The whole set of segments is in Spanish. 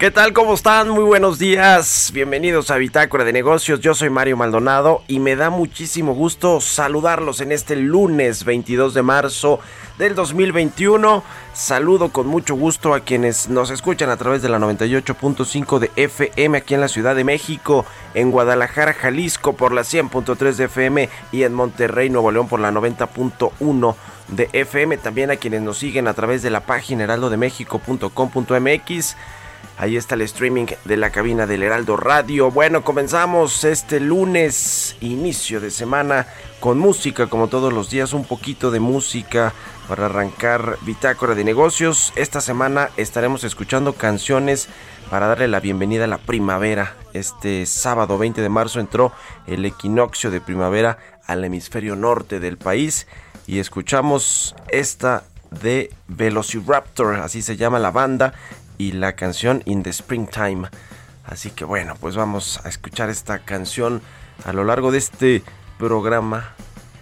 ¿Qué tal? ¿Cómo están? Muy buenos días. Bienvenidos a Bitácora de Negocios. Yo soy Mario Maldonado y me da muchísimo gusto saludarlos en este lunes 22 de marzo del 2021. Saludo con mucho gusto a quienes nos escuchan a través de la 98.5 de FM aquí en la Ciudad de México, en Guadalajara, Jalisco por la 100.3 de FM y en Monterrey, Nuevo León por la 90.1 de FM. También a quienes nos siguen a través de la página heraldodemexico.com.mx Ahí está el streaming de la cabina del Heraldo Radio. Bueno, comenzamos este lunes, inicio de semana, con música, como todos los días, un poquito de música para arrancar Bitácora de Negocios. Esta semana estaremos escuchando canciones para darle la bienvenida a la primavera. Este sábado 20 de marzo entró el equinoccio de primavera al hemisferio norte del país y escuchamos esta de Velociraptor, así se llama la banda, y la canción In the Springtime. Así que bueno, pues vamos a escuchar esta canción a lo largo de este programa.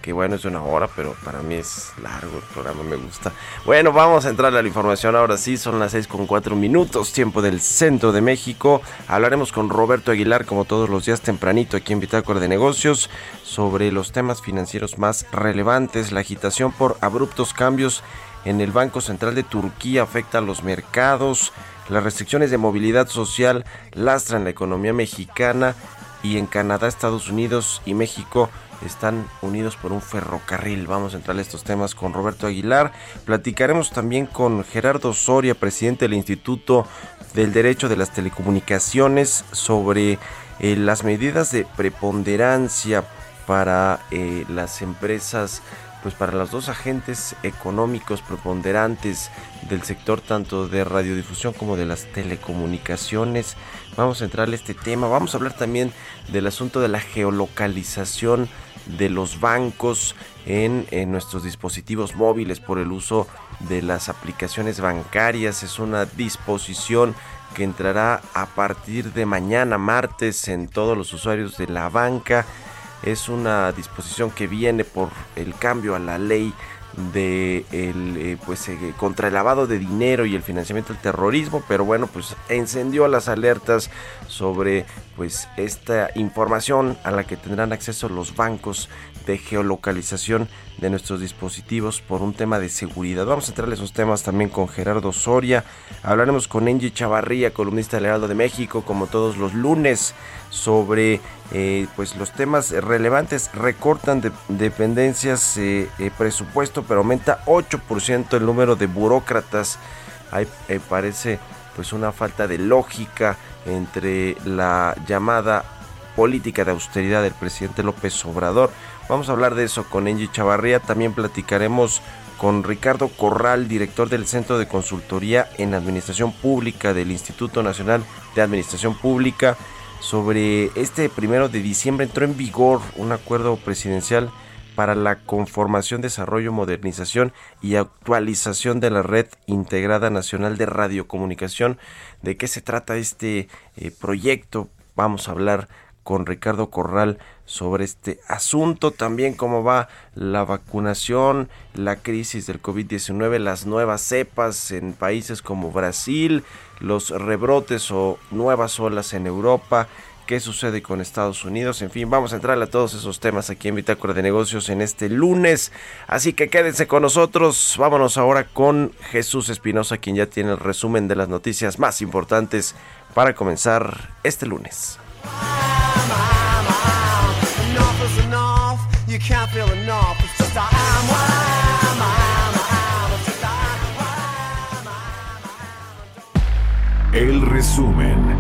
Que bueno, es una hora, pero para mí es largo el programa, me gusta. Bueno, vamos a entrar a la información ahora sí, son las 6 con 4 minutos, tiempo del centro de México. Hablaremos con Roberto Aguilar, como todos los días tempranito, aquí en Bitácora de Negocios, sobre los temas financieros más relevantes, la agitación por abruptos cambios en el Banco Central de Turquía afecta a los mercados, las restricciones de movilidad social lastran la economía mexicana y en Canadá, Estados Unidos y México están unidos por un ferrocarril. Vamos a entrar a estos temas con Roberto Aguilar. Platicaremos también con Gerardo Soria, presidente del Instituto del Derecho de las Telecomunicaciones, sobre eh, las medidas de preponderancia para eh, las empresas pues para los dos agentes económicos preponderantes del sector tanto de radiodifusión como de las telecomunicaciones. Vamos a entrar a este tema. Vamos a hablar también del asunto de la geolocalización de los bancos en, en, nuestros dispositivos móviles por el uso de las aplicaciones bancarias. Es una disposición que entrará a partir de mañana martes en todos los usuarios de la banca es una disposición que viene por el cambio a la ley de el, eh, pues eh, contra el lavado de dinero y el financiamiento del terrorismo pero bueno pues encendió las alertas sobre pues esta información a la que tendrán acceso los bancos de geolocalización de nuestros dispositivos por un tema de seguridad. Vamos a entrar a esos temas también con Gerardo Soria. Hablaremos con Angie Chavarría, columnista del Heraldo de México, como todos los lunes, sobre eh, pues los temas relevantes. Recortan de, dependencias, eh, eh, presupuesto, pero aumenta 8% el número de burócratas. Ahí parece pues una falta de lógica entre la llamada política de austeridad del presidente López Obrador Vamos a hablar de eso con Angie Chavarría. También platicaremos con Ricardo Corral, director del Centro de Consultoría en Administración Pública del Instituto Nacional de Administración Pública, sobre este primero de diciembre entró en vigor un acuerdo presidencial para la conformación, desarrollo, modernización y actualización de la red integrada nacional de radiocomunicación. ¿De qué se trata este eh, proyecto? Vamos a hablar con Ricardo Corral sobre este asunto, también cómo va la vacunación, la crisis del COVID-19, las nuevas cepas en países como Brasil, los rebrotes o nuevas olas en Europa, qué sucede con Estados Unidos, en fin, vamos a entrar a todos esos temas aquí en Bitácora de Negocios en este lunes, así que quédense con nosotros, vámonos ahora con Jesús Espinosa, quien ya tiene el resumen de las noticias más importantes para comenzar este lunes. enough is enough. You can't feel enough. It's just I am I am. I am. I am. I am. I am. I am. I am. El resumen.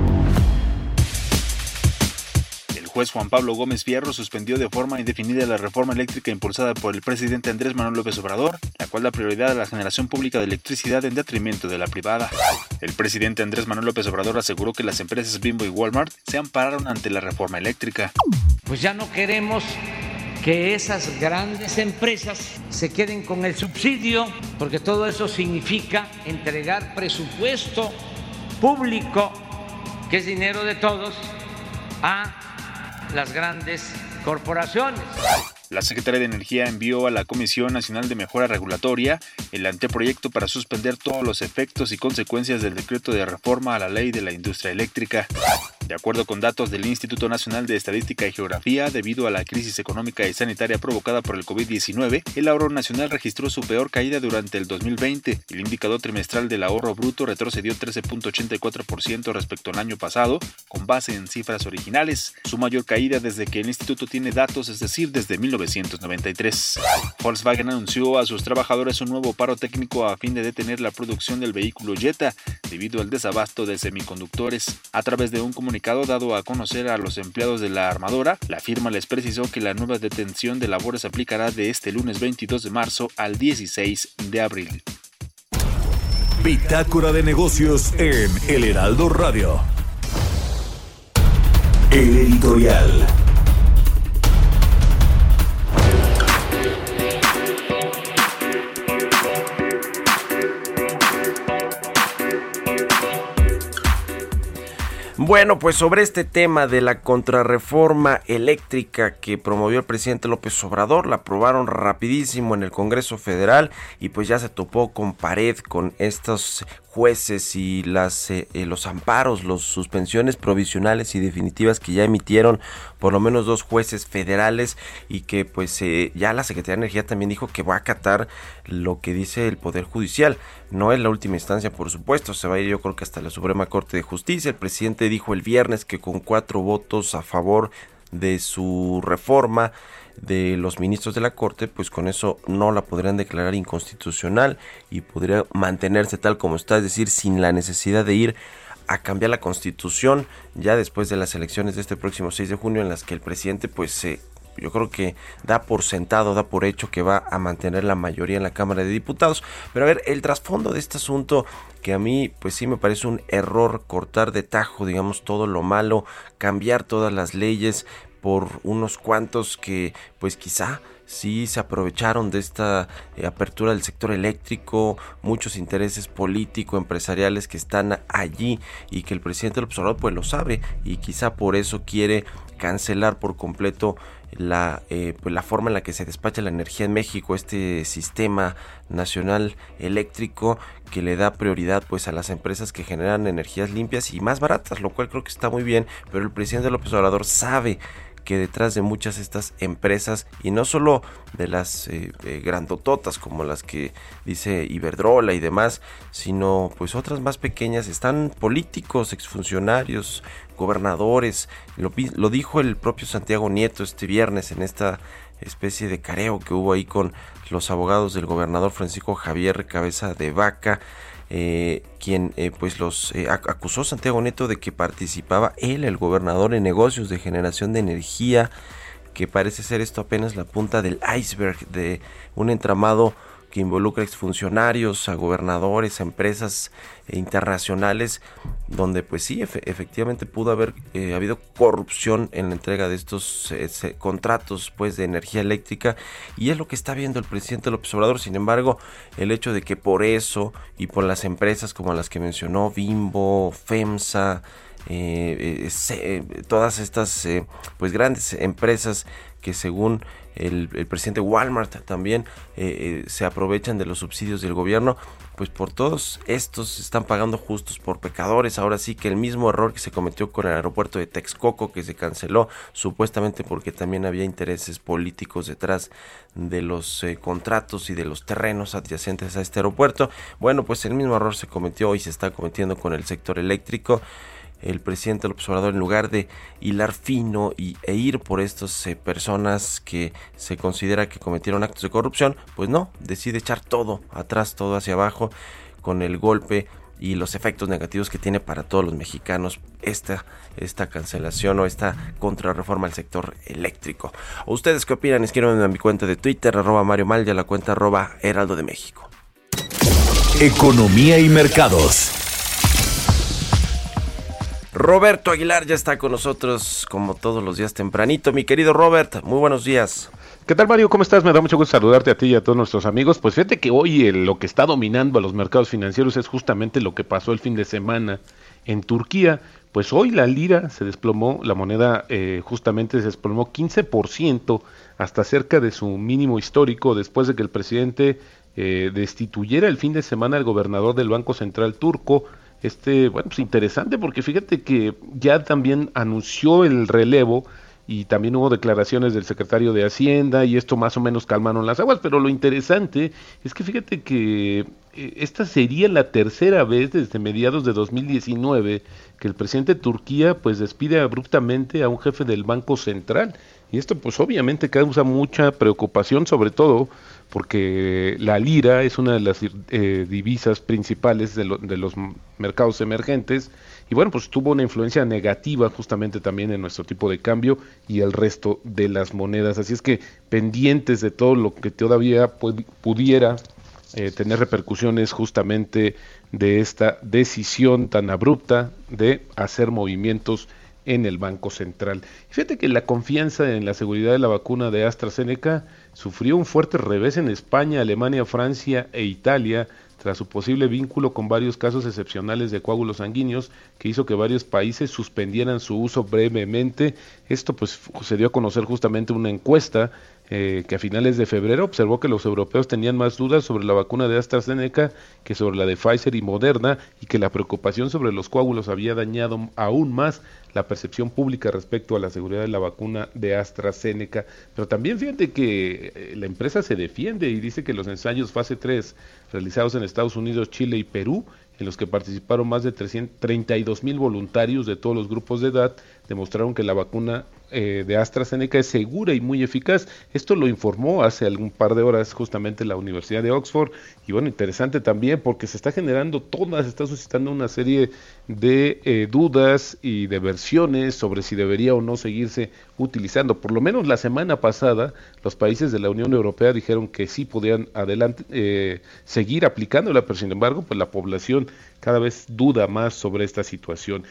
Juez Juan Pablo Gómez Fierro suspendió de forma indefinida la reforma eléctrica impulsada por el presidente Andrés Manuel López Obrador, la cual da prioridad a la generación pública de electricidad en detrimento de la privada. El presidente Andrés Manuel López Obrador aseguró que las empresas Bimbo y Walmart se ampararon ante la reforma eléctrica. Pues ya no queremos que esas grandes empresas se queden con el subsidio, porque todo eso significa entregar presupuesto público, que es dinero de todos, a las grandes corporaciones. La Secretaría de Energía envió a la Comisión Nacional de Mejora Regulatoria el anteproyecto para suspender todos los efectos y consecuencias del decreto de reforma a la ley de la industria eléctrica. De acuerdo con datos del Instituto Nacional de Estadística y Geografía, debido a la crisis económica y sanitaria provocada por el COVID-19, el ahorro nacional registró su peor caída durante el 2020. El indicador trimestral del ahorro bruto retrocedió 13.84% respecto al año pasado, con base en cifras originales, su mayor caída desde que el instituto tiene datos, es decir, desde 1993. Volkswagen anunció a sus trabajadores un nuevo paro técnico a fin de detener la producción del vehículo Jetta debido al desabasto de semiconductores. A través de un comunicado dado a conocer a los empleados de la armadora, la firma les precisó que la nueva detención de labores aplicará de este lunes 22 de marzo al 16 de abril. Bitácora de negocios en El Heraldo Radio. El editorial. Bueno, pues sobre este tema de la contrarreforma eléctrica que promovió el presidente López Obrador, la aprobaron rapidísimo en el Congreso Federal y pues ya se topó con pared con estos jueces y las, eh, eh, los amparos, las suspensiones provisionales y definitivas que ya emitieron por lo menos dos jueces federales y que pues eh, ya la Secretaría de Energía también dijo que va a acatar lo que dice el Poder Judicial. No es la última instancia, por supuesto, se va a ir yo creo que hasta la Suprema Corte de Justicia. El presidente dijo el viernes que con cuatro votos a favor de su reforma, de los ministros de la Corte, pues con eso no la podrían declarar inconstitucional y podría mantenerse tal como está, es decir, sin la necesidad de ir a cambiar la constitución ya después de las elecciones de este próximo 6 de junio en las que el presidente pues se yo creo que da por sentado, da por hecho que va a mantener la mayoría en la Cámara de Diputados. Pero a ver, el trasfondo de este asunto que a mí pues sí me parece un error cortar de tajo, digamos, todo lo malo, cambiar todas las leyes, por unos cuantos que pues quizá sí se aprovecharon de esta eh, apertura del sector eléctrico, muchos intereses político empresariales que están allí y que el presidente López Obrador pues lo sabe y quizá por eso quiere cancelar por completo la, eh, pues la forma en la que se despacha la energía en México, este sistema nacional eléctrico que le da prioridad pues a las empresas que generan energías limpias y más baratas, lo cual creo que está muy bien, pero el presidente López Obrador sabe que detrás de muchas de estas empresas y no solo de las eh, eh, grandototas como las que dice Iberdrola y demás, sino pues otras más pequeñas están políticos, exfuncionarios, gobernadores, lo, lo dijo el propio Santiago Nieto este viernes en esta especie de careo que hubo ahí con los abogados del gobernador Francisco Javier Cabeza de Vaca eh, quien eh, pues los eh, acusó Santiago Neto de que participaba él, el gobernador, en negocios de generación de energía, que parece ser esto apenas la punta del iceberg de un entramado que involucra exfuncionarios, a gobernadores, a empresas internacionales, donde pues sí, efectivamente pudo haber eh, habido corrupción en la entrega de estos eh, contratos pues de energía eléctrica y es lo que está viendo el presidente López Obrador. Sin embargo, el hecho de que por eso y por las empresas como las que mencionó, Bimbo, FEMSA, eh, todas estas pues grandes empresas que según el, presidente Walmart también eh, eh, se aprovechan de los subsidios del gobierno, pues por todos estos están pagando justos por pecadores. Ahora sí que el mismo error que se cometió con el aeropuerto de Texcoco, que se canceló supuestamente porque también había intereses políticos detrás de los eh, contratos y de los terrenos adyacentes a este aeropuerto. Bueno, pues el mismo error se cometió y se está cometiendo con el sector eléctrico el presidente López Obrador en lugar de hilar fino y, e ir por estas eh, personas que se considera que cometieron actos de corrupción, pues no, decide echar todo atrás, todo hacia abajo con el golpe y los efectos negativos que tiene para todos los mexicanos esta, esta cancelación o esta contrarreforma al sector eléctrico. ¿Ustedes qué opinan? Escriban en mi cuenta de Twitter, arroba Mario Mal y a la cuenta arroba Heraldo de México. Economía y mercados. Roberto Aguilar ya está con nosotros como todos los días tempranito. Mi querido Robert, muy buenos días. ¿Qué tal Mario? ¿Cómo estás? Me da mucho gusto saludarte a ti y a todos nuestros amigos. Pues fíjate que hoy lo que está dominando a los mercados financieros es justamente lo que pasó el fin de semana en Turquía. Pues hoy la lira se desplomó, la moneda eh, justamente se desplomó 15% hasta cerca de su mínimo histórico después de que el presidente eh, destituyera el fin de semana al gobernador del Banco Central turco, este, bueno, pues interesante porque fíjate que ya también anunció el relevo y también hubo declaraciones del secretario de Hacienda y esto más o menos calmaron las aguas, pero lo interesante es que fíjate que eh, esta sería la tercera vez desde mediados de 2019 que el presidente de Turquía pues despide abruptamente a un jefe del Banco Central. Y esto pues obviamente causa mucha preocupación sobre todo porque la lira es una de las eh, divisas principales de, los mercados emergentes y bueno, pues tuvo una influencia negativa justamente también en nuestro tipo de cambio y el resto de las monedas. Así es que pendientes de todo lo que todavía pudiera eh, tener repercusiones justamente de esta decisión tan abrupta de hacer movimientos en el Banco Central. Fíjate que la confianza en la seguridad de la vacuna de AstraZeneca sufrió un fuerte revés en España, Alemania, Francia e Italia tras su posible vínculo con varios casos excepcionales de coágulos sanguíneos que hizo que varios países suspendieran su uso brevemente. Esto pues se dio a conocer justamente una encuesta eh, que a finales de febrero observó que los europeos tenían más dudas sobre la vacuna de AstraZeneca que sobre la de Pfizer y Moderna y que la preocupación sobre los coágulos había dañado aún más la percepción pública respecto a la seguridad de la vacuna de AstraZeneca. Pero también fíjate que eh, la empresa se defiende y dice que los ensayos fase 3 realizados en Estados Unidos, Chile y Perú en los que participaron más de 332 mil voluntarios de todos los grupos de edad, demostraron que la vacuna eh, de AstraZeneca es segura y muy eficaz. Esto lo informó hace algún par de horas justamente la Universidad de Oxford. Y bueno, interesante también porque se está generando todas, se está suscitando una serie de eh, dudas y de versiones sobre si debería o no seguirse utilizando. Por lo menos la semana pasada los países de la Unión Europea dijeron que sí podían adelante, eh, seguir aplicándola, pero sin embargo, pues la población cada vez duda más sobre esta situación.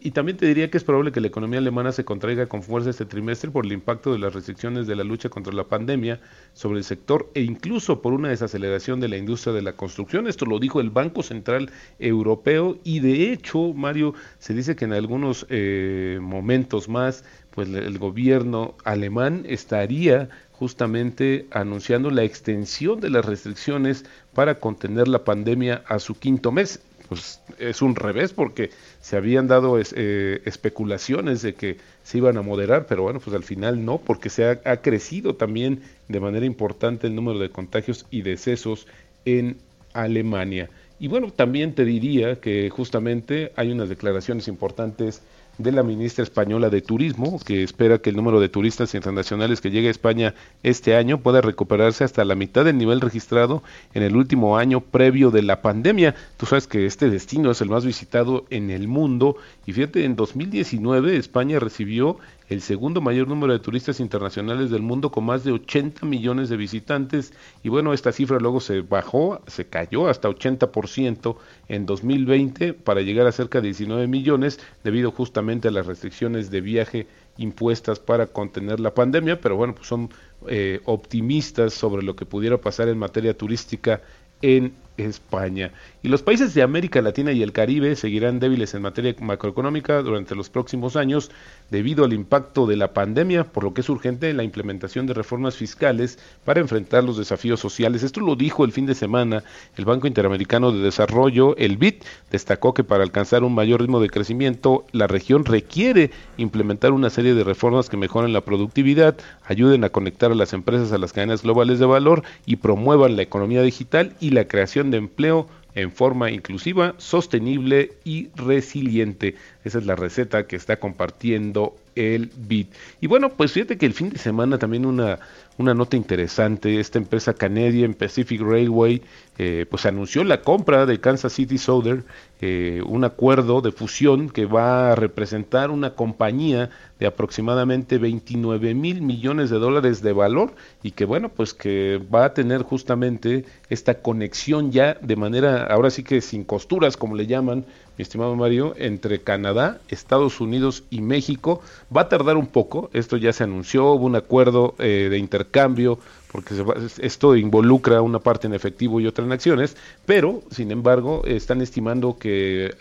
y también te diría que es probable que la economía alemana se contraiga con fuerza este trimestre por el impacto de las restricciones de la lucha contra la pandemia sobre el sector e incluso por una desaceleración de la industria de la construcción. Esto lo dijo el Banco Central Europeo y de hecho, Mario, se dice que en algunos eh, momentos más, pues el gobierno alemán estaría justamente anunciando la extensión de las restricciones para contener la pandemia a su quinto mes pues es un revés porque se habían dado eh, especulaciones de que se iban a moderar, pero bueno, pues al final no, porque se ha, ha, crecido también de manera importante el número de contagios y decesos en Alemania. Y bueno, también te diría que justamente hay unas declaraciones importantes de la ministra española de Turismo, que espera que el número de turistas internacionales que llegue a España este año pueda recuperarse hasta la mitad del nivel registrado en el último año previo de la pandemia. Tú sabes que este destino es el más visitado en el mundo y fíjate, en 2019 España recibió el segundo mayor número de turistas internacionales del mundo con más de 80 millones de visitantes. Y bueno, esta cifra luego se bajó, se cayó hasta 80% en 2020 para llegar a cerca de 19 millones debido justamente a las restricciones de viaje impuestas para contener la pandemia, pero bueno, pues son eh, optimistas sobre lo que pudiera pasar en materia turística en España. Y los países de América Latina y el Caribe seguirán débiles en materia macroeconómica durante los próximos años debido al impacto de la pandemia, por lo que es urgente la implementación de reformas fiscales para enfrentar los desafíos sociales. Esto lo dijo el fin de semana el Banco Interamericano de Desarrollo, el BID, destacó que para alcanzar un mayor ritmo de crecimiento, la región requiere implementar una serie de reformas que mejoren la productividad, ayuden a conectar a las empresas a las cadenas globales de valor y promuevan la economía digital y la creación de empleo en forma inclusiva, sostenible y resiliente. Esa es la receta que está compartiendo el BIT. Y bueno, pues fíjate que el fin de semana también una, una nota interesante, esta empresa Canadian Pacific Railway eh, pues anunció la compra de Kansas City Southern, eh, un acuerdo de fusión que va a representar una compañía de aproximadamente 29 mil millones de dólares de valor y que bueno, pues que va a tener justamente esta conexión ya de manera, ahora sí que sin costuras, como le llaman, mi estimado Mario, entre Canadá, Estados Unidos y México. Va a tardar un poco, esto ya se anunció, hubo un acuerdo eh, de intercambio porque esto involucra una parte en efectivo y otra en acciones, pero sin embargo están estimando que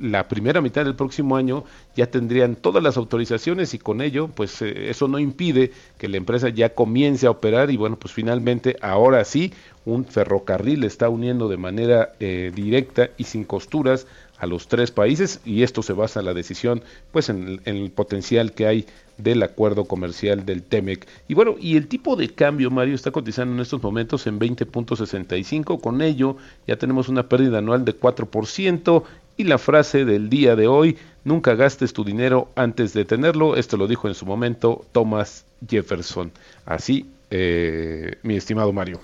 la primera mitad del próximo año ya tendrían todas las autorizaciones y con ello pues eh, eso no impide que la empresa ya comience a operar y bueno pues finalmente ahora sí un ferrocarril está uniendo de manera eh, directa y sin costuras a los tres países y esto se basa en la decisión pues en, el potencial que hay del acuerdo comercial del TEMEC. Y bueno, y el tipo de cambio, Mario, está cotizando en estos momentos en 20.65, con ello ya tenemos una pérdida anual de 4% y la frase del día de hoy, nunca gastes tu dinero antes de tenerlo, esto lo dijo en su momento Thomas Jefferson. Así, eh, mi estimado Mario.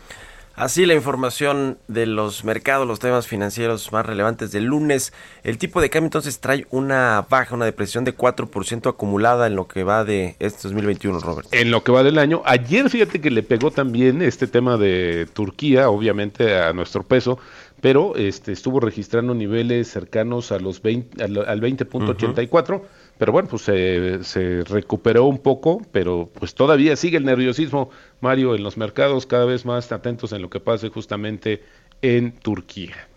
Así la información de los mercados, los temas financieros más relevantes del lunes. El tipo de cambio entonces trae una baja, una depresión de 4% acumulada en lo que va de este 2021, Robert. En lo que va del año. Ayer fíjate que le pegó también este tema de Turquía, obviamente a nuestro peso, pero este estuvo registrando niveles cercanos a los 20, al, 20.84 pero bueno, pues se, recuperó un poco, pero pues todavía sigue el nerviosismo, Mario, en los mercados, cada vez más atentos en lo que pase justamente en Turquía.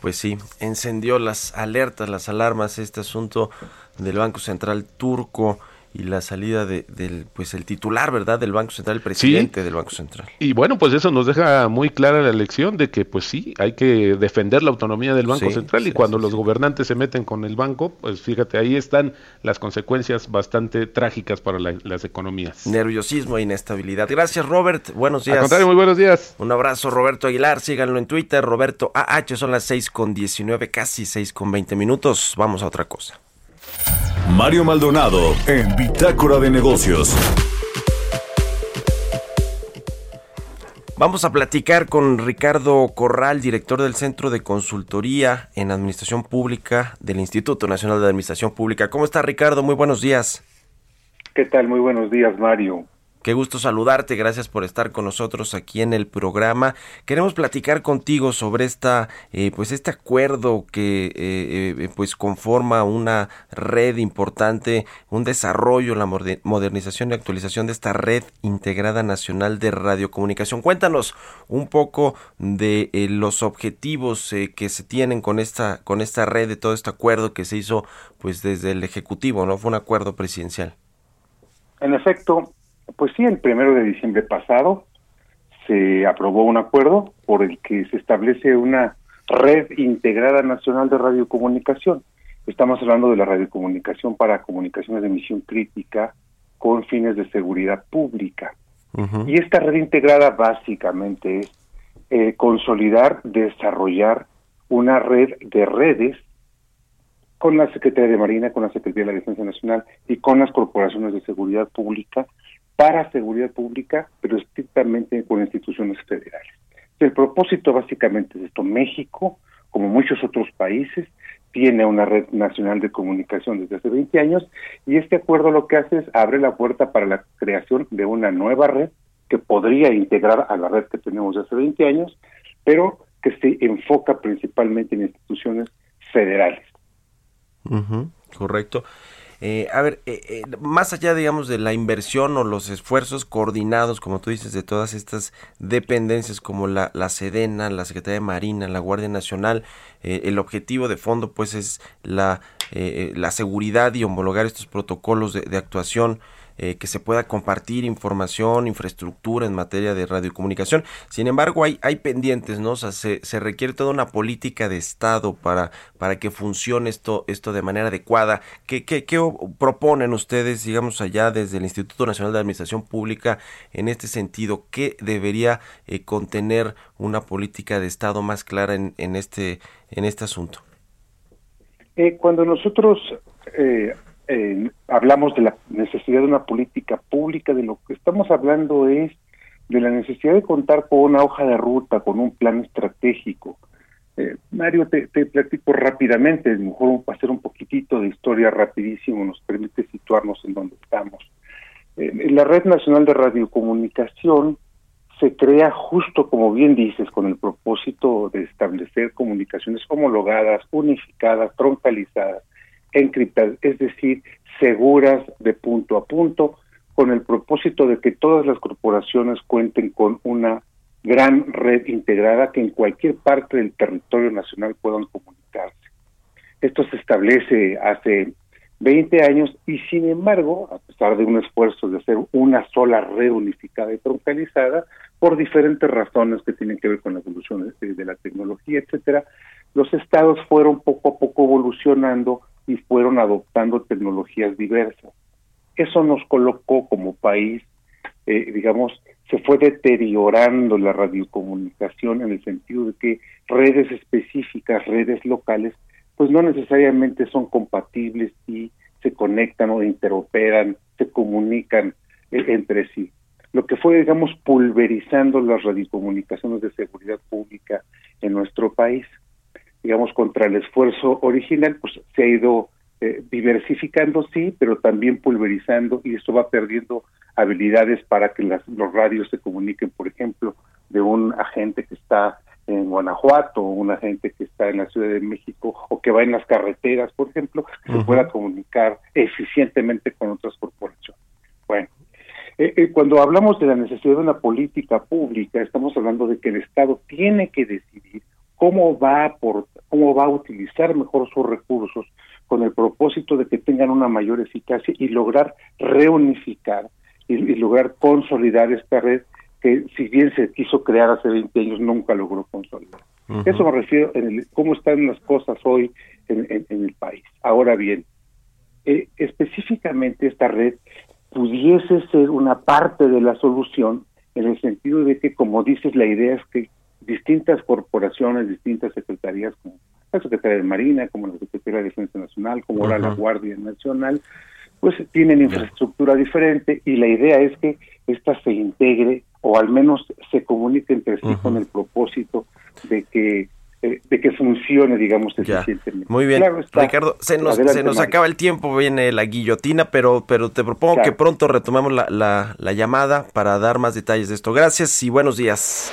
Pues sí, encendió las alertas, las alarmas, este asunto del Banco Central turco y la salida de, del pues el titular, ¿verdad? del Banco Central, el presidente del Banco Central. Y bueno, pues eso nos deja muy clara la lección de que pues sí, hay que defender la autonomía del Banco Central y cuando los gobernantes se meten con el banco, pues fíjate, ahí están las consecuencias bastante trágicas para las economías. Nerviosismo e inestabilidad. Gracias, Robert. Buenos días. Al contrario, muy buenos días. Un abrazo, Roberto Aguilar. Síganlo en Twitter, Roberto AH. Son las 6 con 19, casi 6 con 20 minutos. Vamos a otra cosa. Mario Maldonado en Bitácora de Negocios. Vamos a platicar con Ricardo Corral, director del Centro de Consultoría en Administración Pública del Instituto Nacional de Administración Pública. ¿Cómo está Ricardo? Muy buenos días. ¿Qué tal? Muy buenos días, Mario. Qué gusto saludarte, gracias por estar con nosotros aquí en el programa. Queremos platicar contigo sobre esta, eh, pues este acuerdo que eh, eh, pues conforma una red importante, un desarrollo, la modernización y actualización de esta red integrada nacional de radiocomunicación. Cuéntanos un poco de los objetivos que se tienen con esta, con esta red, de todo este acuerdo que se hizo pues desde el ejecutivo, no fue un acuerdo presidencial. En efecto, pues sí, el primero de diciembre pasado se aprobó un acuerdo por el que se establece una red integrada nacional de radiocomunicación. Estamos hablando de la radiocomunicación para comunicaciones de emisión crítica con fines de seguridad pública. Y esta red integrada básicamente es eh, consolidar, desarrollar una red de redes con la Secretaría de Marina, con la Secretaría de la Defensa Nacional y con las corporaciones de seguridad pública para seguridad pública, pero estrictamente con instituciones federales. El propósito básicamente es esto. México, como muchos otros países, tiene una red nacional de comunicación desde hace 20 años y este acuerdo lo que hace es abre la puerta para la creación de una nueva red que podría integrar a la red que tenemos desde hace 20 años, pero que se enfoca principalmente en instituciones federales. correcto. Eh, a ver, eh, eh, más allá, digamos, de la inversión o los esfuerzos coordinados, como tú dices, de todas estas dependencias como la, la Sedena, la Secretaría de Marina, la Guardia Nacional, el objetivo de fondo, pues, es la, la seguridad y homologar estos protocolos de, de actuación eh, que se pueda compartir información, infraestructura en materia de radiocomunicación. Sin embargo, hay, hay pendientes, ¿no? O sea, se, se requiere toda una política de Estado para, para que funcione esto, esto de manera adecuada. ¿Qué, qué, qué proponen ustedes, digamos, allá desde el Instituto Nacional de Administración Pública en este sentido? ¿Qué debería eh, contener una política de Estado más clara en, este, en este asunto? Eh, cuando nosotros eh, hablamos de la necesidad de una política pública, de lo que estamos hablando es de la necesidad de contar con una hoja de ruta, con un plan estratégico. Eh, Mario, te, platico rápidamente, mejor hacer un poquitito de historia rapidísimo nos permite situarnos en donde estamos. Eh, la Red Nacional de Radiocomunicación se crea justo, como bien dices, con el propósito de establecer comunicaciones homologadas, unificadas, troncalizadas, encriptadas, es decir, seguras de punto a punto, con el propósito de que todas las corporaciones cuenten con una gran red integrada que en cualquier parte del territorio nacional puedan comunicarse. Esto se establece hace 20 años y sin embargo, a pesar de un esfuerzo de hacer una sola red unificada y troncalizada, por diferentes razones que tienen que ver con la evolución de, la tecnología, etcétera, los estados fueron poco a poco evolucionando y fueron adoptando tecnologías diversas. Eso nos colocó como país, eh, digamos, se fue deteriorando la radiocomunicación en el sentido de que redes específicas, redes locales, pues no necesariamente son compatibles y se conectan o interoperan, se comunican eh, entre sí. Lo que fue, digamos, pulverizando las radiocomunicaciones de seguridad pública en nuestro país digamos, contra el esfuerzo original, pues se ha ido eh, diversificando, sí, pero también pulverizando y esto va perdiendo habilidades para que las, los radios se comuniquen, por ejemplo, de un agente que está en Guanajuato, un agente que está en la Ciudad de México o que va en las carreteras, por ejemplo, que se pueda comunicar eficientemente con otras corporaciones. Bueno, eh, eh, cuando hablamos de la necesidad de una política pública, estamos hablando de que el Estado tiene que decidir cómo va a cómo va a utilizar mejor sus recursos con el propósito de que tengan una mayor eficacia y lograr reunificar y, lograr consolidar esta red que si bien se quiso crear hace 20 años nunca logró consolidar. Eso me refiero en el, cómo están las cosas hoy en, el país. Ahora bien, eh, específicamente esta red pudiese ser una parte de la solución en el sentido de que, como dices, la idea es que distintas corporaciones, distintas secretarías, como la Secretaría de Marina, como la Secretaría de Defensa Nacional, como ahora la Guardia Nacional, pues tienen infraestructura diferente y la idea es que ésta se integre o al menos se comunique entre sí con el propósito de que eh, de que funcione, digamos, eficientemente. Muy bien, Ricardo, se nos, se nos acaba el tiempo, viene la guillotina, pero, pero te propongo que pronto retomemos la, la, la llamada para dar más detalles de esto. Gracias y buenos días.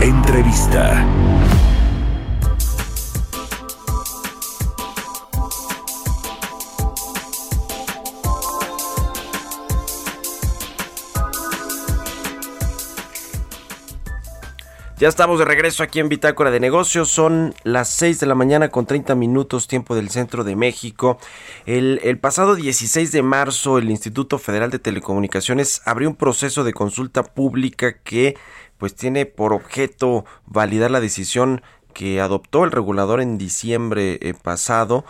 Entrevista. Ya estamos de regreso aquí en Bitácora de Negocios. Son las 6 de la mañana con 30 minutos tiempo del centro de México. El, el, pasado 16 de marzo el Instituto Federal de Telecomunicaciones abrió un proceso de consulta pública que pues tiene por objeto validar la decisión que adoptó el regulador en diciembre eh, pasado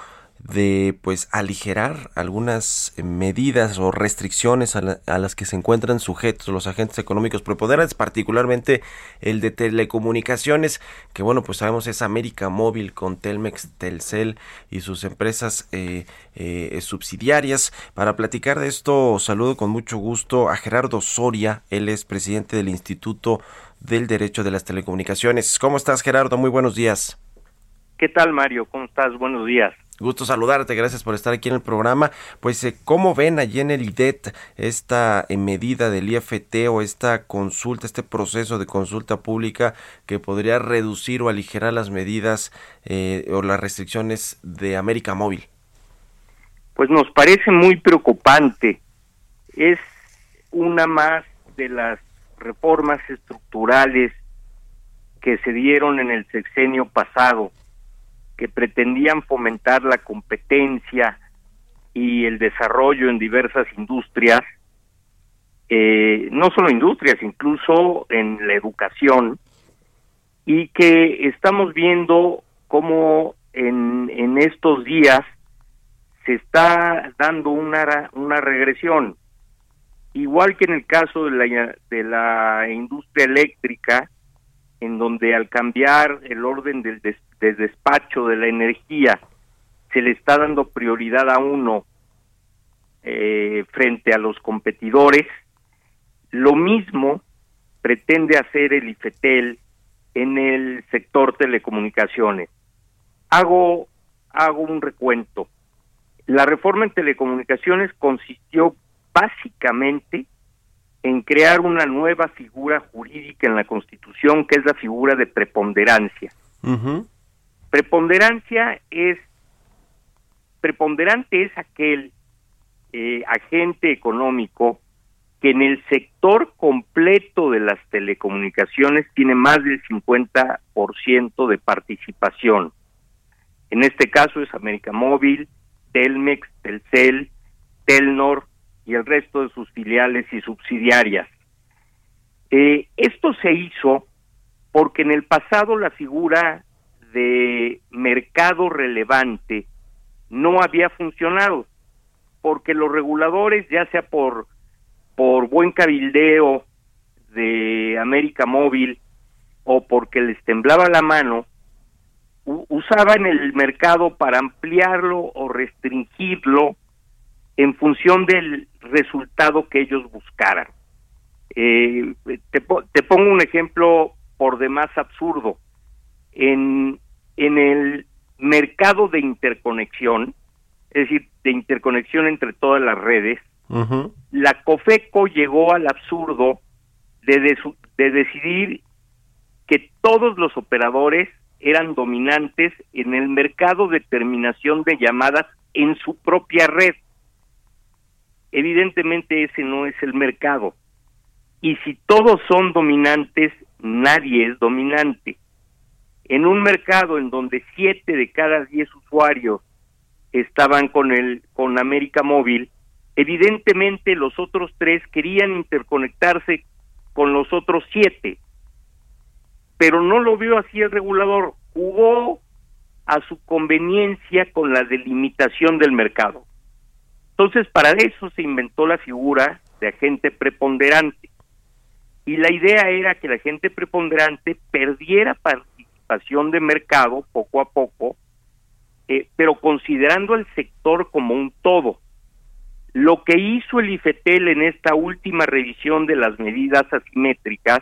de pues aligerar algunas medidas o restricciones a, a, las que se encuentran sujetos los agentes económicos preponderantes, particularmente el de telecomunicaciones, que bueno, pues sabemos es América Móvil con Telmex, Telcel y sus empresas eh, eh, subsidiarias. Para platicar de esto, saludo con mucho gusto a Gerardo Soria, él es presidente del Instituto del Derecho de las Telecomunicaciones. ¿Cómo estás, Gerardo? Muy buenos días. ¿Qué tal, Mario? ¿Cómo estás? Buenos días. Gusto saludarte, gracias por estar aquí en el programa. Pues, eh, ¿cómo ven allí en el IDET esta eh, medida del IFT o esta consulta, este proceso de consulta pública que podría reducir o aligerar las medidas eh, o las restricciones de América Móvil? Pues nos parece muy preocupante. Es una más de las reformas estructurales que se dieron en el sexenio pasado que pretendían fomentar la competencia y el desarrollo en diversas industrias, eh, no solo industrias, incluso en la educación, y que estamos viendo cómo en, en estos días se está dando una, una regresión. Igual que en el caso de la, de la industria eléctrica, en donde al cambiar el orden del, despacho de la energía se le está dando prioridad a uno eh, frente a los competidores, lo mismo pretende hacer el IFETEL en el sector telecomunicaciones. Hago, hago un recuento. La reforma en telecomunicaciones consistió básicamente en crear una nueva figura jurídica en la Constitución, que es la figura de preponderancia. Preponderancia es, preponderante es aquel eh, agente económico que en el sector completo de las telecomunicaciones tiene más del 50% de participación. En este caso es América Móvil, Telmex, Telcel, Telnor, y el resto de sus filiales y subsidiarias. Eh, esto se hizo porque en el pasado la figura de mercado relevante no había funcionado, porque los reguladores, ya sea por, por buen cabildeo de América Móvil o porque les temblaba la mano, usaban el mercado para ampliarlo o restringirlo en función del resultado que ellos buscaran. Eh, te, te, pongo un ejemplo por demás absurdo. En, en el mercado de interconexión, es decir, de interconexión entre todas las redes, la COFECO llegó al absurdo de, de decidir que todos los operadores eran dominantes en el mercado de terminación de llamadas en su propia red. Evidentemente ese no es el mercado. Y si todos son dominantes, nadie es dominante. En un mercado en donde siete de cada diez usuarios estaban con el con América Móvil, evidentemente los otros tres querían interconectarse con los otros siete, pero no lo vio así el regulador, jugó a su conveniencia con la delimitación del mercado. Entonces, para eso se inventó la figura de agente preponderante. Y la idea era que el agente preponderante perdiera participación de mercado poco a poco, eh, pero considerando el sector como un todo. Lo que hizo el IFETEL en esta última revisión de las medidas asimétricas,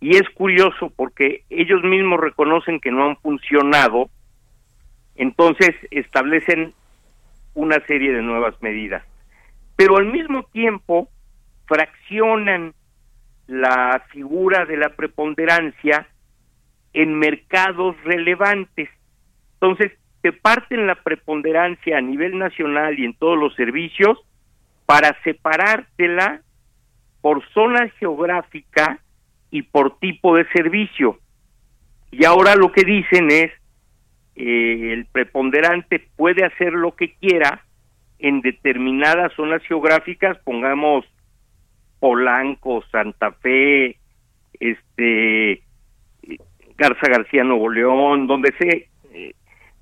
y es curioso porque ellos mismos reconocen que no han funcionado, entonces establecen una serie de nuevas medidas. Pero al mismo tiempo fraccionan la figura de la preponderancia en mercados relevantes. Entonces, se parten la preponderancia a nivel nacional y en todos los servicios para separártela por zona geográfica y por tipo de servicio. Y ahora lo que dicen es, eh, el preponderante puede hacer lo que quiera en determinadas zonas geográficas, pongamos Polanco, Santa Fe, este Garza García Nuevo León, donde se eh,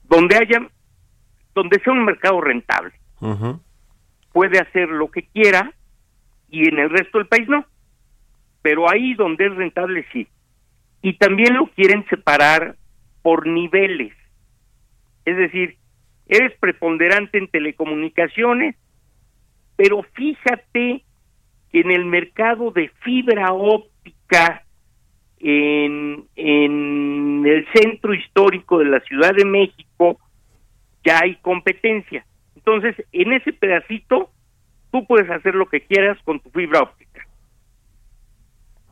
donde haya donde sea un mercado rentable. Puede hacer lo que quiera y en el resto del país no. Pero ahí donde es rentable sí. Y también lo quieren separar por niveles. Es decir, eres preponderante en telecomunicaciones, pero fíjate que en el mercado de fibra óptica en, en el centro histórico de la Ciudad de México ya hay competencia. Entonces, en ese pedacito, tú puedes hacer lo que quieras con tu fibra óptica.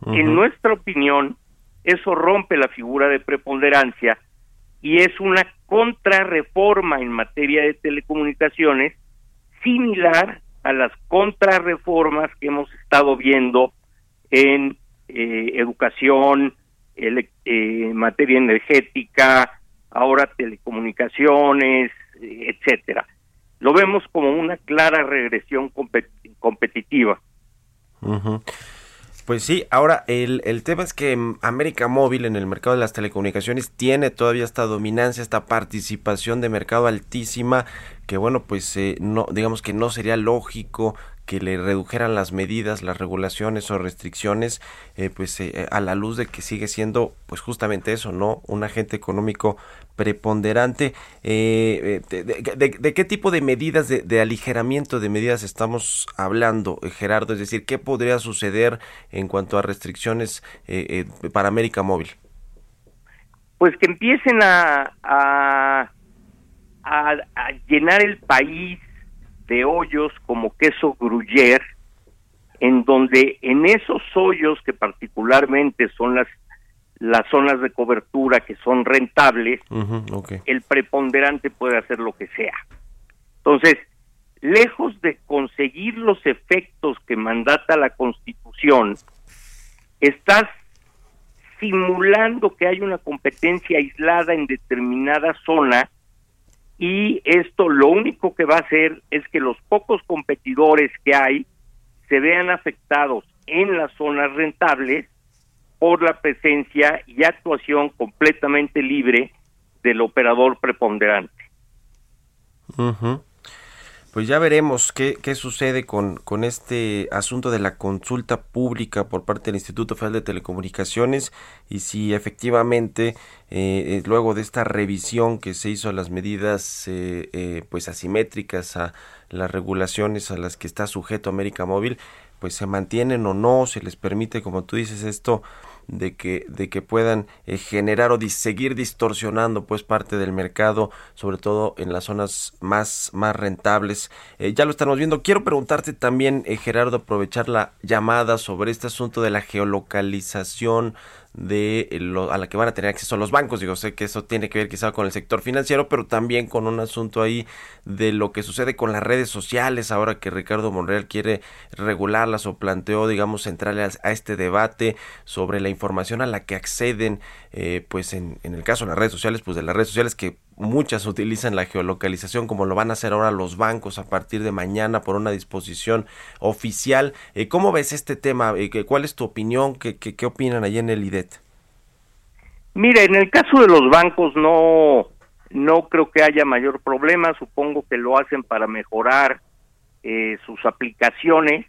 En nuestra opinión, eso rompe la figura de preponderancia y es una contrarreforma en materia de telecomunicaciones similar a las contrarreformas que hemos estado viendo en eh, educación, eh, materia energética, ahora telecomunicaciones, etcétera. Lo vemos como una clara regresión competitiva. Pues sí, ahora el, el tema es que América Móvil en el mercado de las telecomunicaciones tiene todavía esta dominancia, esta participación de mercado altísima, que bueno, pues eh, no, digamos que no sería lógico que le redujeran las medidas, las regulaciones o restricciones, eh, pues eh, a la luz de que sigue siendo, pues justamente eso, ¿no? Un agente económico preponderante. Eh, de, qué tipo de medidas, de, aligeramiento de medidas estamos hablando, Gerardo? Es decir, ¿qué podría suceder en cuanto a restricciones para América Móvil? Pues que empiecen a, a llenar el país de hoyos como queso gruyere, en donde en esos hoyos que particularmente son las las zonas de cobertura que son rentables, el preponderante puede hacer lo que sea. Entonces, lejos de conseguir los efectos que mandata la Constitución, estás simulando que hay una competencia aislada en determinada zona y esto lo único que va a hacer es que los pocos competidores que hay se vean afectados en las zonas rentables por la presencia y actuación completamente libre del operador preponderante pues ya veremos qué, qué sucede con, con, este asunto de la consulta pública por parte del Instituto Federal de Telecomunicaciones y si efectivamente eh, eh, luego de esta revisión que se hizo a las medidas eh, pues asimétricas a las regulaciones a las que está sujeto América Móvil pues se mantienen o no, se les permite como tú dices esto de que, de que puedan eh, generar o seguir distorsionando pues parte del mercado, sobre todo en las zonas más, más rentables. Eh, ya lo estamos viendo. Quiero preguntarte también, eh, Gerardo, aprovechar la llamada sobre este asunto de la geolocalización de lo, a la que van a tener acceso los bancos. Digo, sé que eso tiene que ver quizá con el sector financiero, pero también con un asunto ahí de lo que sucede con las redes sociales, ahora que Ricardo Monreal quiere regularlas o planteó, digamos, centrales a, este debate sobre la información a la que acceden, eh, pues en, en el caso de las redes sociales, pues de las redes sociales que muchas utilizan la geolocalización como lo van a hacer ahora los bancos a partir de mañana por una disposición oficial. Eh, ¿Cómo ves este tema? Eh, ¿Cuál es tu opinión? ¿Qué, qué, opinan allí en el IDET? Mira, en el caso de los bancos no, no creo que haya mayor problema. Supongo que lo hacen para mejorar eh, sus aplicaciones,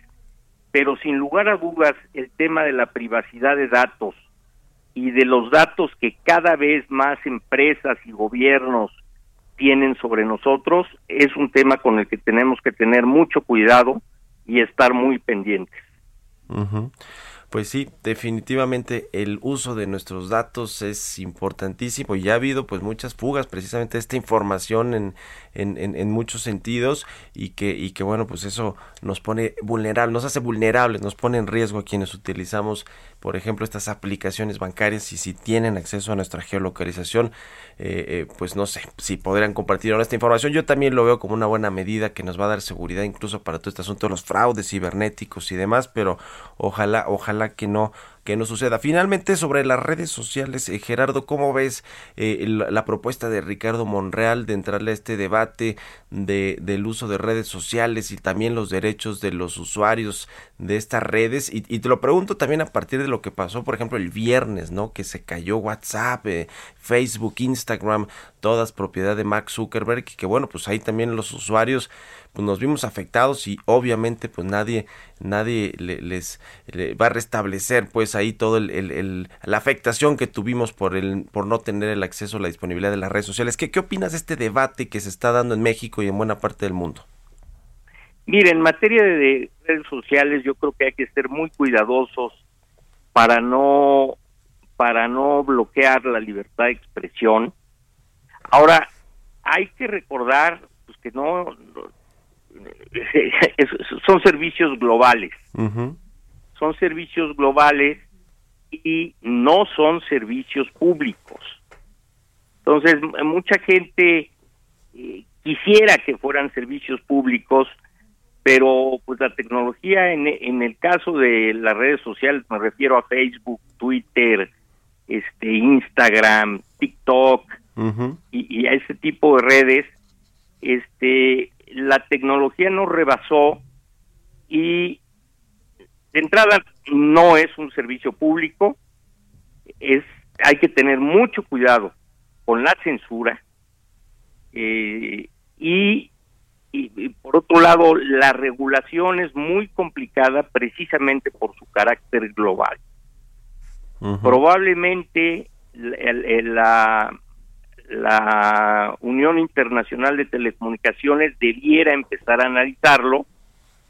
pero sin lugar a dudas el tema de la privacidad de datos y de los datos que cada vez más empresas y gobiernos tienen sobre nosotros es un tema con el que tenemos que tener mucho cuidado y estar muy pendientes. Pues sí, definitivamente el uso de nuestros datos es importantísimo y ha habido pues muchas fugas precisamente esta información en, en, en, muchos sentidos y que, y que bueno pues eso nos pone vulnerables, nos hace vulnerables, nos pone en riesgo a quienes utilizamos por ejemplo estas aplicaciones bancarias y si tienen acceso a nuestra geolocalización eh, eh, pues no sé si podrían compartir ahora esta información. Yo también lo veo como una buena medida que nos va a dar seguridad incluso para todo este asunto de los fraudes cibernéticos y demás, pero ojalá, ojalá que no que no suceda. Finalmente, sobre las redes sociales, eh, Gerardo, ¿cómo ves eh, la, propuesta de Ricardo Monreal de entrarle a este debate de, del uso de redes sociales y también los derechos de los usuarios de estas redes? Y, te lo pregunto también a partir de lo que pasó, por ejemplo, el viernes, ¿no? Que se cayó WhatsApp, eh, Facebook, Instagram, todas propiedad de Mark Zuckerberg, y que bueno, pues ahí también los usuarios pues nos vimos afectados y obviamente pues nadie nadie les va a restablecer pues ahí todo el, la afectación que tuvimos por el por no tener el acceso a la disponibilidad de las redes sociales. ¿Qué, ¿Qué opinas de este debate que se está dando en México y en buena parte del mundo? Mire, en materia de redes sociales yo creo que hay que ser muy cuidadosos para no para no bloquear la libertad de expresión. Ahora, hay que recordar pues, que no son servicios globales. Son servicios globales y no son servicios públicos. Entonces, mucha gente eh, quisiera que fueran servicios públicos, pero pues la tecnología en, en, el caso de las redes sociales, me refiero a Facebook, Twitter, este Instagram, TikTok y, y, a ese tipo de redes, este la tecnología nos rebasó y de entrada no es un servicio público, es hay que tener mucho cuidado con la censura eh, y, y, por otro lado la regulación es muy complicada precisamente por su carácter global. Probablemente la, la Unión Internacional de Telecomunicaciones debiera empezar a analizarlo,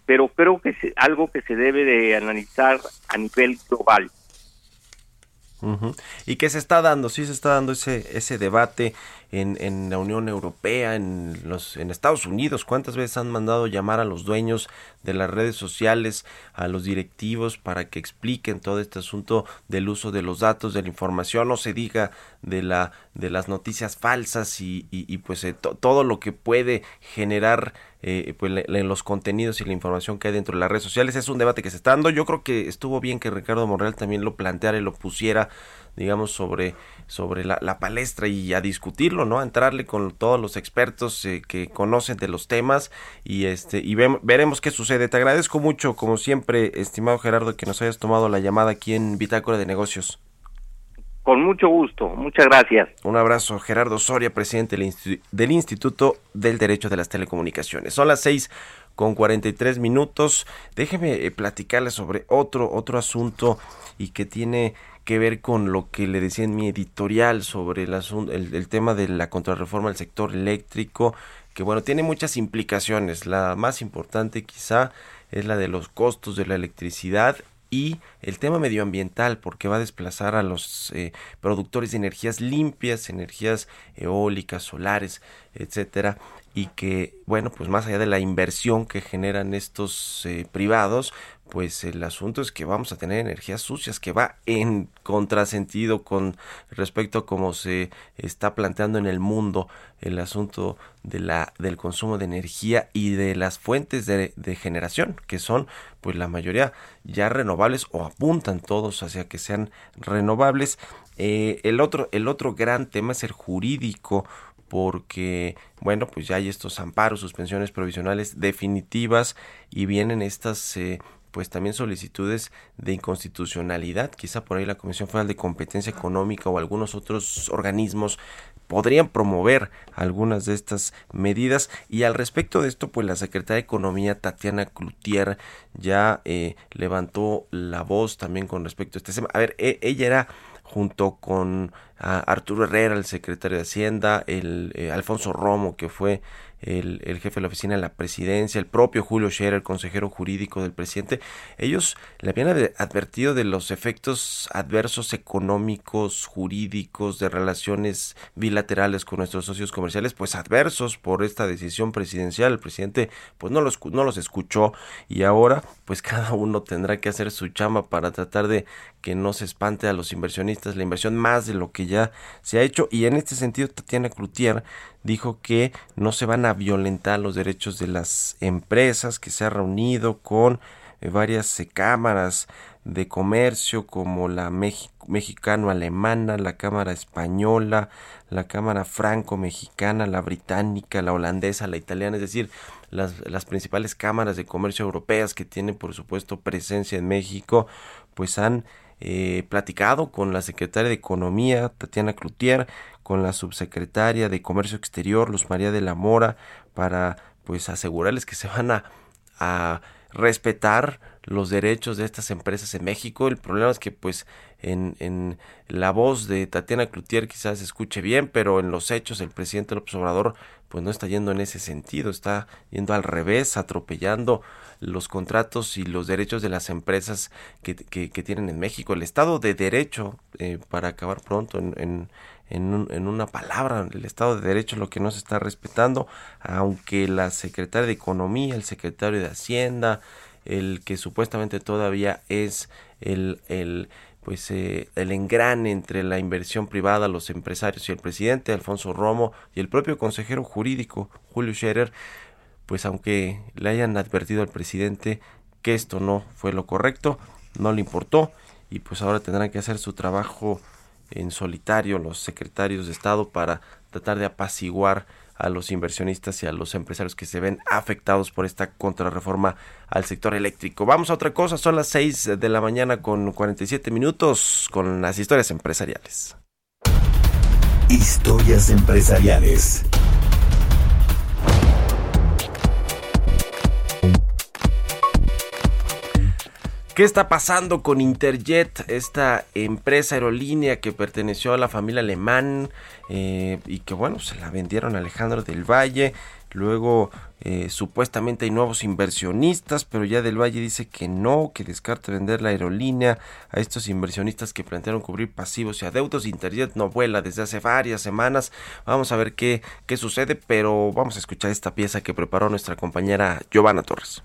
pero creo que es algo que se debe de analizar a nivel global. ¿Y qué se está dando? Sí se está dando ese, ese debate en, en, la Unión Europea, en, los, en Estados Unidos. ¿Cuántas veces han mandado llamar a los dueños de las redes sociales, a los directivos, para que expliquen todo este asunto del uso de los datos, de la información? No se diga de, la, de las noticias falsas y, y, pues eh, todo lo que puede generar eh, pues, los contenidos y la información que hay dentro de las redes sociales. Es un debate que se está dando. Yo creo que estuvo bien que Ricardo Monreal también lo planteara y lo pusiera, digamos, sobre, sobre la, palestra y a discutirlo, ¿no? A entrarle con todos los expertos eh, que conocen de los temas y este y veremos qué sucede. Te agradezco mucho, como siempre, estimado Gerardo, que nos hayas tomado la llamada aquí en Bitácora de Negocios. Con mucho gusto, muchas gracias. Un abrazo, Gerardo Soria, presidente del, Instituto del Derecho de las Telecomunicaciones. Son las seis con 43 minutos. Déjeme eh, platicarle sobre otro, otro asunto y que tiene que ver con lo que le decía en mi editorial sobre el, asunto, el, tema de la contrarreforma del sector eléctrico, que bueno, tiene muchas implicaciones. La más importante quizá es la de los costos de la electricidad y el tema medioambiental porque va a desplazar a los eh, productores de energías limpias, energías eólicas, solares, etcétera, y que bueno, pues más allá de la inversión que generan estos eh, privados, pues el asunto es que vamos a tener energías sucias que va en contrasentido con respecto a cómo se está planteando en el mundo el asunto de la del consumo de energía y de las fuentes de, generación que son pues la mayoría ya renovables o apuntan todos hacia que sean renovables. Eh, el otro el otro gran tema es el jurídico porque, bueno, pues ya hay estos amparos, suspensiones provisionales definitivas y vienen estas eh, pues también solicitudes de inconstitucionalidad. Quizá por ahí la Comisión Federal de Competencia Económica o algunos otros organismos podrían promover algunas de estas medidas y al respecto de esto pues la secretaria de Economía Tatiana Cloutier ya eh, levantó la voz también con respecto a este tema. A ver, e, ella era junto con Arturo Herrera, el secretario de Hacienda, el eh, Alfonso Romo, que fue el, jefe de la oficina de la presidencia, el propio Julio Scherer, el consejero jurídico del presidente, ellos le habían advertido de los efectos adversos económicos, jurídicos, de relaciones bilaterales con nuestros socios comerciales, pues adversos por esta decisión presidencial. El presidente pues no los, no los escuchó y ahora pues cada uno tendrá que hacer su chamba para tratar de que no se espante a los inversionistas la inversión más de lo que ya se ha hecho y en este sentido Tatiana Cloutier dijo que no se van a violentar los derechos de las empresas, que se ha reunido con eh, varias cámaras de comercio como la mexicano-alemana, la Cámara española, la Cámara franco-mexicana, la británica, la holandesa, la italiana, es decir, las, las principales cámaras de comercio europeas que tienen por supuesto presencia en México, pues han eh, platicado con la secretaria de Economía, Tatiana Cloutier, con la subsecretaria de Comercio Exterior, Luz María de la Mora, para pues asegurarles que se van a, a respetar los derechos de estas empresas en México. El problema es que pues en, en la voz de Tatiana Cloutier quizás se escuche bien, pero en los hechos el presidente López Obrador pues no está yendo en ese sentido, está yendo al revés, atropellando los contratos y los derechos de las empresas que, que, tienen en México. El Estado de Derecho, eh, para acabar pronto en, en, en, en, una palabra, el Estado de Derecho es lo que no se está respetando, aunque la secretaria de Economía, el secretario de Hacienda, el que supuestamente todavía es el, el pues eh, el engrane entre la inversión privada, los empresarios y el presidente Alfonso Romo y el propio consejero jurídico Julio Scherer, pues aunque le hayan advertido al presidente que esto no fue lo correcto, no le importó y pues ahora tendrán que hacer su trabajo en solitario los secretarios de Estado para tratar de apaciguar a los inversionistas y a los empresarios que se ven afectados por esta contrarreforma al sector eléctrico. Vamos a otra cosa, son las 6 de la mañana con 47 minutos con las historias empresariales. Historias empresariales. ¿Qué está pasando con Interjet, esta empresa aerolínea que perteneció a la familia alemán eh, y que bueno, se la vendieron a Alejandro del Valle? Luego eh, supuestamente hay nuevos inversionistas, pero ya del Valle dice que no, que descarta vender la aerolínea a estos inversionistas que plantearon cubrir pasivos y adeudos. Interjet no vuela desde hace varias semanas. Vamos a ver qué, qué sucede, pero vamos a escuchar esta pieza que preparó nuestra compañera Giovanna Torres.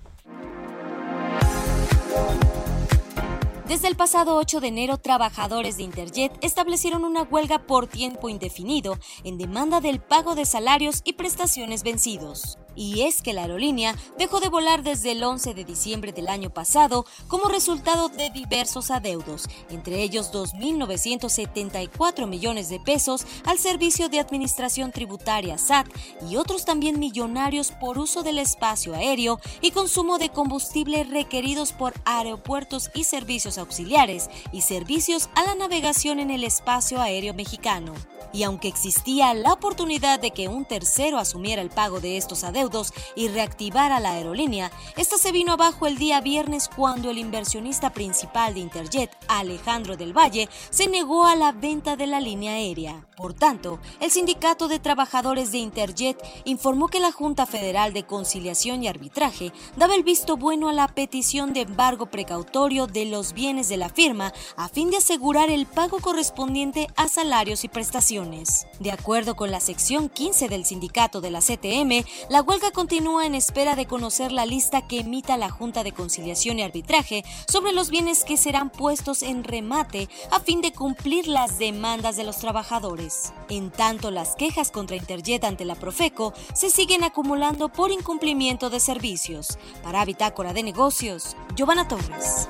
Desde el pasado 8 de enero, trabajadores de Interjet establecieron una huelga por tiempo indefinido en demanda del pago de salarios y prestaciones vencidos. Y es que la aerolínea dejó de volar desde el 11 de diciembre del año pasado como resultado de diversos adeudos, entre ellos 2.974 millones de pesos al Servicio de Administración Tributaria SAT y otros también millonarios por uso del espacio aéreo y consumo de combustible requeridos por aeropuertos y servicios auxiliares y servicios a la navegación en el espacio aéreo mexicano. Y aunque existía la oportunidad de que un tercero asumiera el pago de estos adeudos, y reactivar a la aerolínea, esta se vino abajo el día viernes cuando el inversionista principal de Interjet, Alejandro del Valle, se negó a la venta de la línea aérea. Por tanto, el Sindicato de Trabajadores de Interjet informó que la Junta Federal de Conciliación y Arbitraje daba el visto bueno a la petición de embargo precautorio de los bienes de la firma a fin de asegurar el pago correspondiente a salarios y prestaciones. De acuerdo con la sección 15 del sindicato de la CTM, la huelga continúa en espera de conocer la lista que emita la Junta de Conciliación y Arbitraje sobre los bienes que serán puestos en remate a fin de cumplir las demandas de los trabajadores. En tanto, las quejas contra Interjet ante la Profeco se siguen acumulando por incumplimiento de servicios. Para Bitácora de Negocios, Giovanna Torres.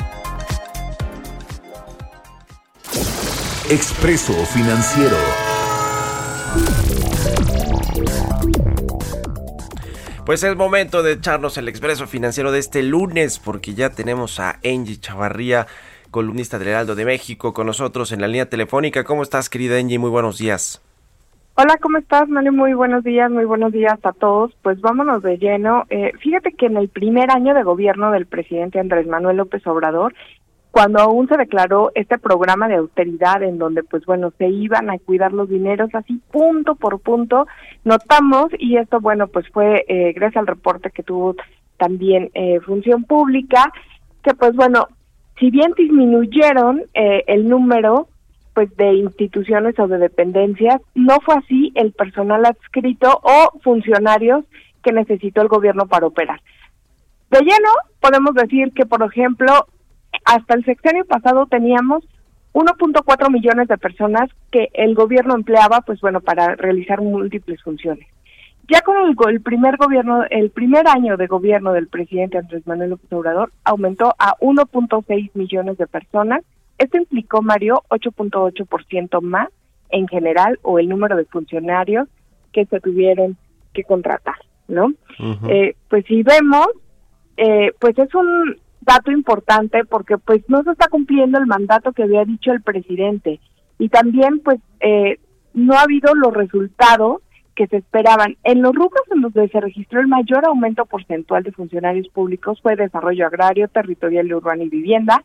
Expreso Financiero. Pues es momento de echarnos el expreso financiero de este lunes porque ya tenemos a Angie Chavarría columnista del Heraldo de México, con nosotros en la línea telefónica. ¿Cómo estás, querida Angie? Muy buenos días. Hola, ¿cómo estás, Manuel? Muy buenos días, muy buenos días a todos. Pues vámonos de lleno. Eh, fíjate que en el primer año de gobierno del presidente Andrés Manuel López Obrador, cuando aún se declaró este programa de austeridad en donde, pues bueno, se iban a cuidar los dineros así punto por punto, notamos, y esto, bueno, pues fue eh, gracias al reporte que tuvo también eh, Función Pública, que pues bueno, si bien disminuyeron eh, el número pues de instituciones o de dependencias, no fue así el personal adscrito o funcionarios que necesitó el gobierno para operar. De lleno, podemos decir que, por ejemplo, hasta el sexenio pasado teníamos 1.4 millones de personas que el gobierno empleaba, pues bueno, para realizar múltiples funciones. ya con el, primer gobierno, el primer año de gobierno del presidente Andrés Manuel López Obrador aumentó a 1.6 millones de personas. Esto implicó, Mario, 8.8% más en general o el número de funcionarios que se tuvieron que contratar, ¿no? eh, pues si vemos, eh, pues es un dato importante porque pues no se está cumpliendo el mandato que había dicho el presidente y también pues eh, no ha habido los resultados que se esperaban. En los rubros en donde se registró el mayor aumento porcentual de funcionarios públicos fue desarrollo agrario, territorial, urbano y vivienda,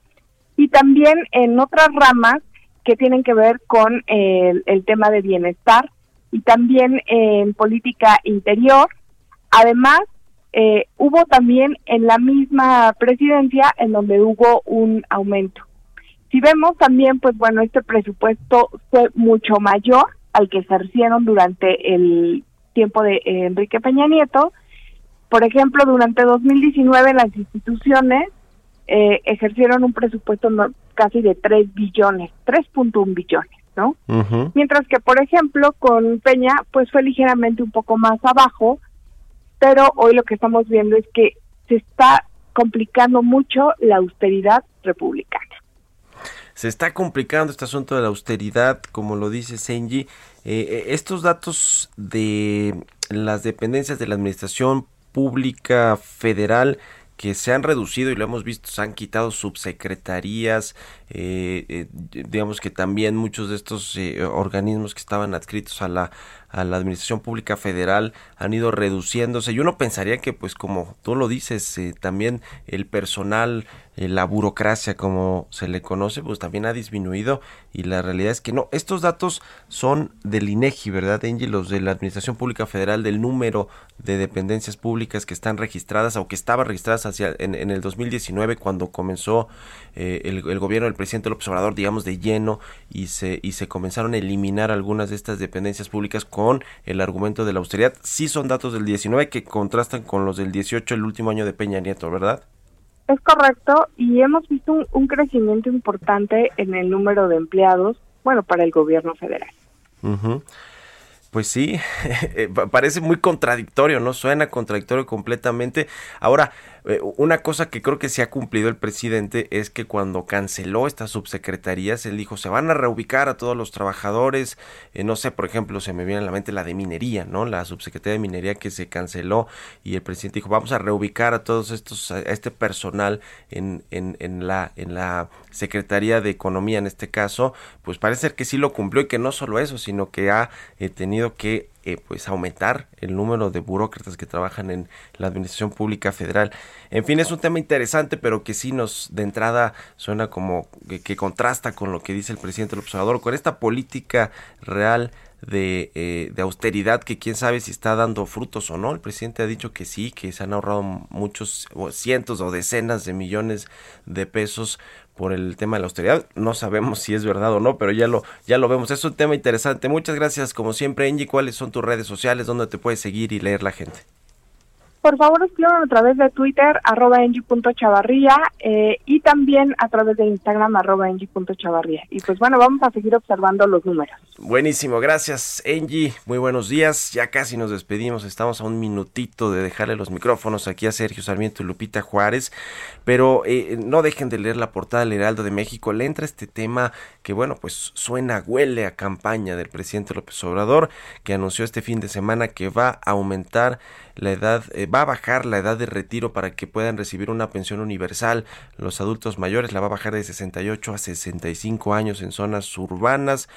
y también en otras ramas que tienen que ver con el, tema de bienestar y también en política interior. Además, eh, hubo también en la misma presidencia en donde hubo un aumento. Si vemos también, pues bueno, este presupuesto fue mucho mayor al que ejercieron durante el tiempo de eh, Enrique Peña Nieto. Por ejemplo, durante 2019 las instituciones eh, ejercieron un presupuesto casi de 3 billones, 3.1 billones, ¿no? Mientras que, por ejemplo, con Peña, pues fue ligeramente un poco más abajo, pero hoy lo que estamos viendo es que se está complicando mucho la austeridad republicana se está complicando este asunto de la austeridad, como lo dice Senji. Eh, eh, estos datos de las dependencias de la administración pública federal que se han reducido y lo hemos visto, se han quitado subsecretarías, eh, digamos que también muchos de estos organismos que estaban adscritos a la a la administración pública federal han ido reduciéndose. Y uno pensaría que pues como tú lo dices eh, también el personal eh, la burocracia como se le conoce pues también ha disminuido y la realidad es que no. Estos datos son del INEGI verdad Angie los de la administración pública federal del número de dependencias públicas que están registradas o que estaban registradas hacia en, en el 2019 cuando comenzó eh, el, gobierno del presidente López Obrador digamos de lleno y se y se comenzaron a eliminar algunas de estas dependencias públicas el argumento de la austeridad. Sí son datos del 19 que contrastan con los del 18, el último año de Peña Nieto, ¿verdad? Es correcto y hemos visto un, crecimiento importante en el número de empleados, bueno, para el gobierno federal. Pues sí, eh, parece muy contradictorio, ¿no? Suena contradictorio completamente. Ahora, una cosa que creo que se ha cumplido el presidente es que cuando canceló estas subsecretarías, él dijo, se van a reubicar a todos los trabajadores, eh, no sé, por ejemplo, se me viene a la mente la de minería, ¿no? La subsecretaría de minería que se canceló y el presidente dijo, vamos a reubicar a todos estos, a este personal en, en, en, la, en la Secretaría de Economía en este caso, pues parece que sí lo cumplió y que no solo eso, sino que ha eh, tenido que eh, pues aumentar el número de burócratas que trabajan en la administración pública federal. En fin, es un tema interesante, pero que sí nos de entrada suena como que, contrasta con lo que dice el presidente del observador, con esta política real de, eh, de, austeridad que quién sabe si está dando frutos o no. El presidente ha dicho que sí, que se han ahorrado muchos, cientos o decenas de millones de pesos por el tema de la austeridad. No sabemos si es verdad o no, pero ya lo, ya lo vemos. Es un tema interesante. Muchas gracias, como siempre, Angie. ¿Cuáles son tus redes sociales donde te puedes seguir y leer la gente? Por favor, escriban a través de Twitter, arroba engie.chavarría, eh, y también a través de Instagram, arroba engie.chavarría. Y pues bueno, vamos a seguir observando los números. Buenísimo, gracias Engie. Muy buenos días. Ya casi nos despedimos. Estamos a un minutito de dejarle los micrófonos aquí a Sergio Sarmiento y Lupita Juárez. Pero eh, no dejen de leer la portada del Heraldo de México. Le entra este tema que, bueno, pues suena, huele a campaña del presidente López Obrador, que anunció este fin de semana que va a aumentar la edad, eh, va a bajar la edad de retiro para que puedan recibir una pensión universal. Los adultos mayores la va a bajar de 68 a 65 años en zonas urbanas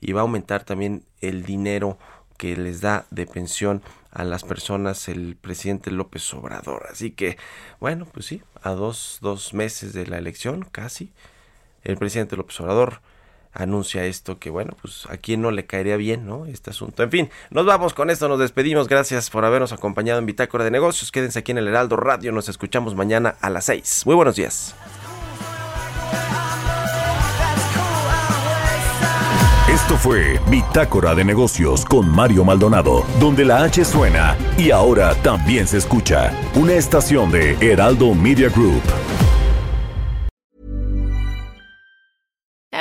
y va a aumentar también el dinero que les da de pensión a las personas el presidente López Obrador. Así que, bueno, pues sí, a dos, dos meses de la elección, casi, el presidente López Obrador anuncia esto que bueno, pues a quién no le caería bien, ¿no? Este asunto. En fin, nos vamos con esto, nos despedimos. Gracias por habernos acompañado en Bitácora de Negocios. Quédense aquí en el Heraldo Radio, nos escuchamos mañana a las 6. Muy buenos días. Esto fue Bitácora de Negocios con Mario Maldonado, donde la H suena y ahora también se escucha. Una estación de Heraldo Media Group.